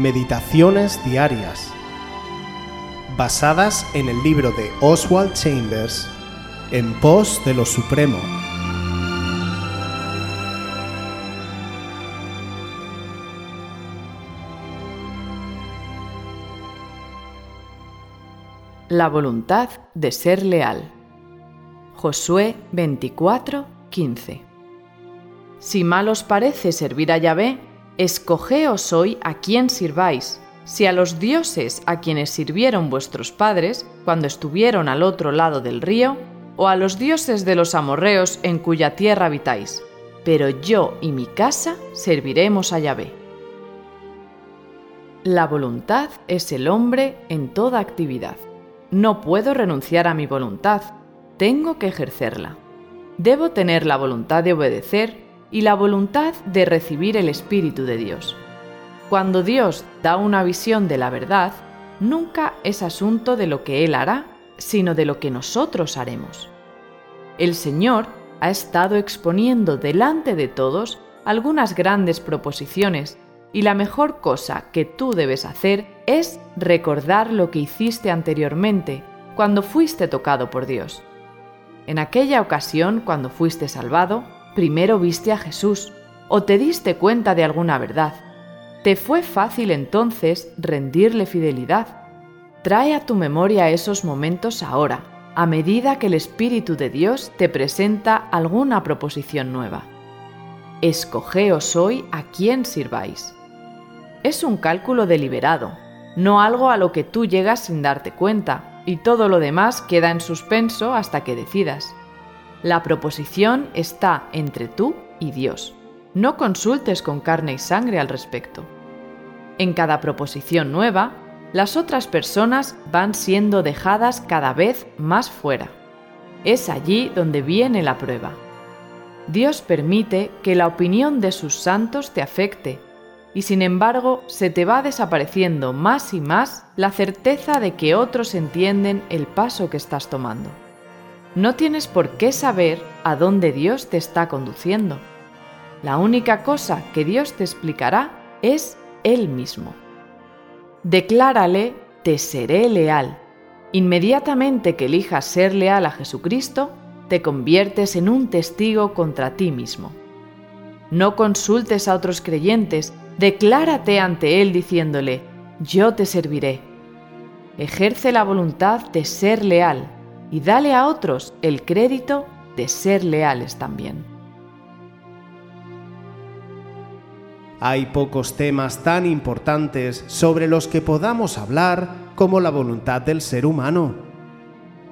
Meditaciones Diarias, basadas en el libro de Oswald Chambers, En pos de lo Supremo. La voluntad de ser leal. Josué 24, 15. Si mal os parece servir a Yahvé, escogeos hoy a quién sirváis, si a los dioses a quienes sirvieron vuestros padres cuando estuvieron al otro lado del río, o a los dioses de los amorreos en cuya tierra habitáis. Pero yo y mi casa serviremos a Yahvé. La voluntad es el hombre en toda actividad. No puedo renunciar a mi voluntad, tengo que ejercerla. Debo tener la voluntad de obedecer y la voluntad de recibir el Espíritu de Dios. Cuando Dios da una visión de la verdad, nunca es asunto de lo que Él hará, sino de lo que nosotros haremos. El Señor ha estado exponiendo delante de todos algunas grandes proposiciones y la mejor cosa que tú debes hacer es recordar lo que hiciste anteriormente cuando fuiste tocado por Dios. En aquella ocasión, cuando fuiste salvado, primero viste a Jesús o te diste cuenta de alguna verdad. Te fue fácil entonces rendirle fidelidad. Trae a tu memoria esos momentos ahora, a medida que el Espíritu de Dios te presenta alguna proposición nueva. Escogeos hoy a quién sirváis. Es un cálculo deliberado, no algo a lo que tú llegas sin darte cuenta, y todo lo demás queda en suspenso hasta que decidas. La proposición está entre tú y Dios. No consultes con carne y sangre al respecto. En cada proposición nueva, las otras personas van siendo dejadas cada vez más fuera. Es allí donde viene la prueba. Dios permite que la opinión de sus santos te afecte y sin embargo se te va desapareciendo más y más la certeza de que otros entienden el paso que estás tomando. No tienes por qué saber a dónde Dios te está conduciendo. La única cosa que Dios te explicará es Él mismo. Declárale, te seré leal. Inmediatamente que elijas ser leal a Jesucristo, te conviertes en un testigo contra ti mismo. No consultes a otros creyentes, declárate ante Él diciéndole, yo te serviré. Ejerce la voluntad de ser leal y dale a otros el crédito de ser leales también. Hay pocos temas tan importantes sobre los que podamos hablar como la voluntad del ser humano.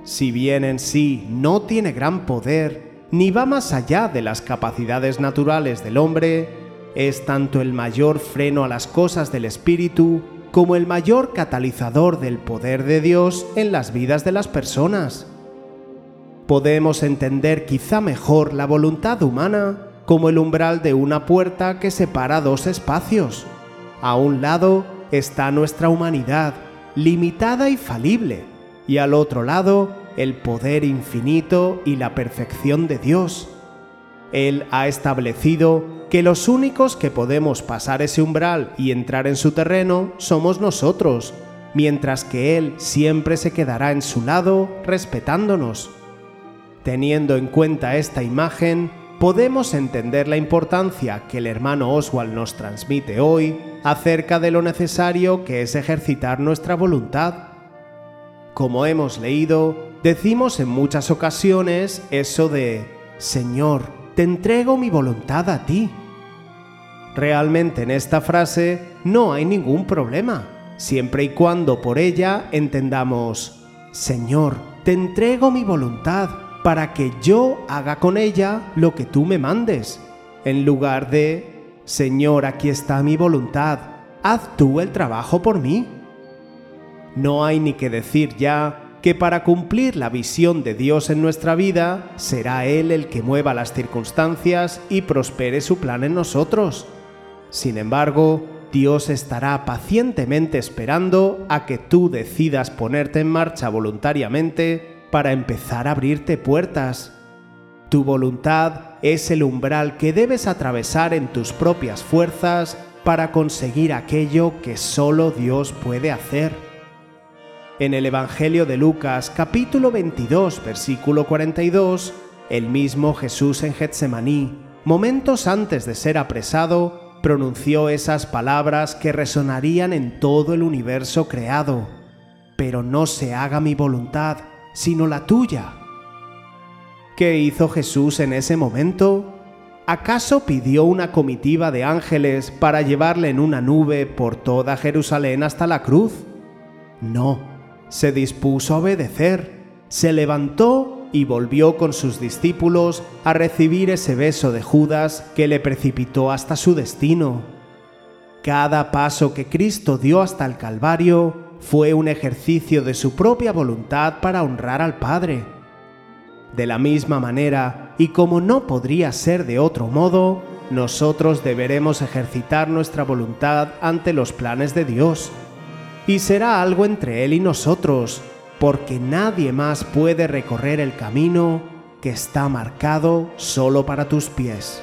Si bien en sí no tiene gran poder, ni va más allá de las capacidades naturales del hombre, es tanto el mayor freno a las cosas del espíritu como el mayor catalizador del poder de Dios en las vidas de las personas. Podemos entender quizá mejor la voluntad humana como el umbral de una puerta que separa dos espacios. A un lado está nuestra humanidad, limitada y falible, y al otro lado el poder infinito y la perfección de Dios. Él ha establecido que los únicos que podemos pasar ese umbral y entrar en su terreno somos nosotros, mientras que Él siempre se quedará en su lado respetándonos. Teniendo en cuenta esta imagen, podemos entender la importancia que el hermano Oswald nos transmite hoy acerca de lo necesario que es ejercitar nuestra voluntad. Como hemos leído, decimos en muchas ocasiones eso de, Señor, te entrego mi voluntad a ti. Realmente en esta frase no hay ningún problema, siempre y cuando por ella entendamos, Señor, te entrego mi voluntad para que yo haga con ella lo que tú me mandes, en lugar de, Señor, aquí está mi voluntad, haz tú el trabajo por mí. No hay ni que decir ya que para cumplir la visión de Dios en nuestra vida, será Él el que mueva las circunstancias y prospere su plan en nosotros. Sin embargo, Dios estará pacientemente esperando a que tú decidas ponerte en marcha voluntariamente para empezar a abrirte puertas. Tu voluntad es el umbral que debes atravesar en tus propias fuerzas para conseguir aquello que solo Dios puede hacer. En el Evangelio de Lucas capítulo 22 versículo 42, el mismo Jesús en Getsemaní, momentos antes de ser apresado, pronunció esas palabras que resonarían en todo el universo creado. Pero no se haga mi voluntad, sino la tuya. ¿Qué hizo Jesús en ese momento? ¿Acaso pidió una comitiva de ángeles para llevarle en una nube por toda Jerusalén hasta la cruz? No, se dispuso a obedecer, se levantó y volvió con sus discípulos a recibir ese beso de Judas que le precipitó hasta su destino. Cada paso que Cristo dio hasta el Calvario fue un ejercicio de su propia voluntad para honrar al Padre. De la misma manera, y como no podría ser de otro modo, nosotros deberemos ejercitar nuestra voluntad ante los planes de Dios. Y será algo entre Él y nosotros, porque nadie más puede recorrer el camino que está marcado solo para tus pies.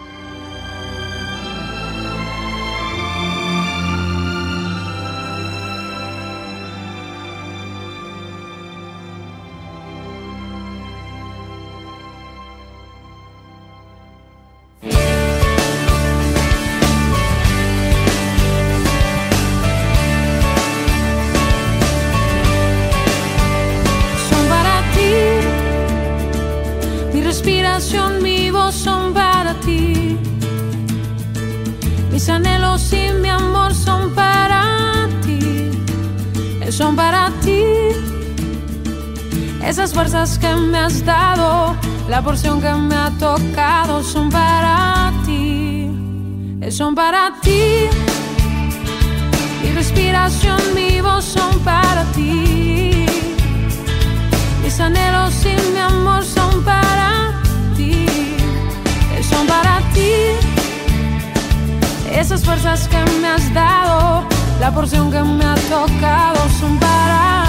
Son para ti. Esas fuerzas que me has dado, la porción que me ha tocado, son para ti. Son para ti. Mi respiración, mi voz son para ti. Mis anhelos y mi amor son para ti, son para ti. Esas fuerzas que me has dado, la porción que me ha tocado, son para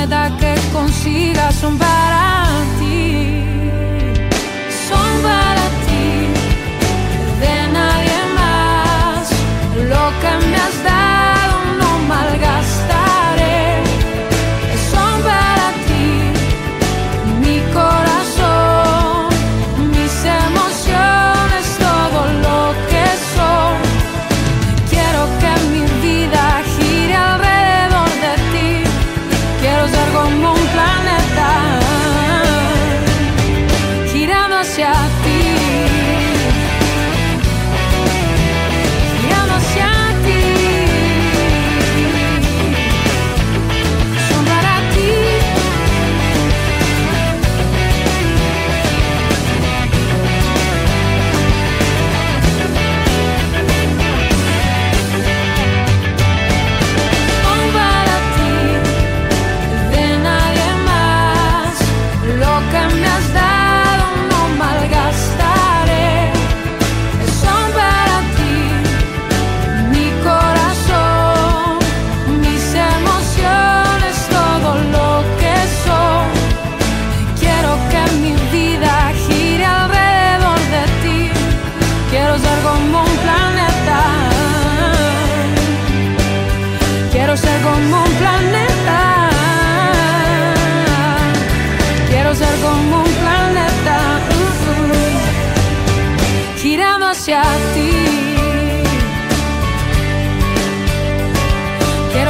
cada meta que consiga son para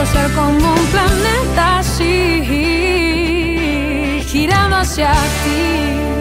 Quiero ser como un planeta así, girando hacia ti.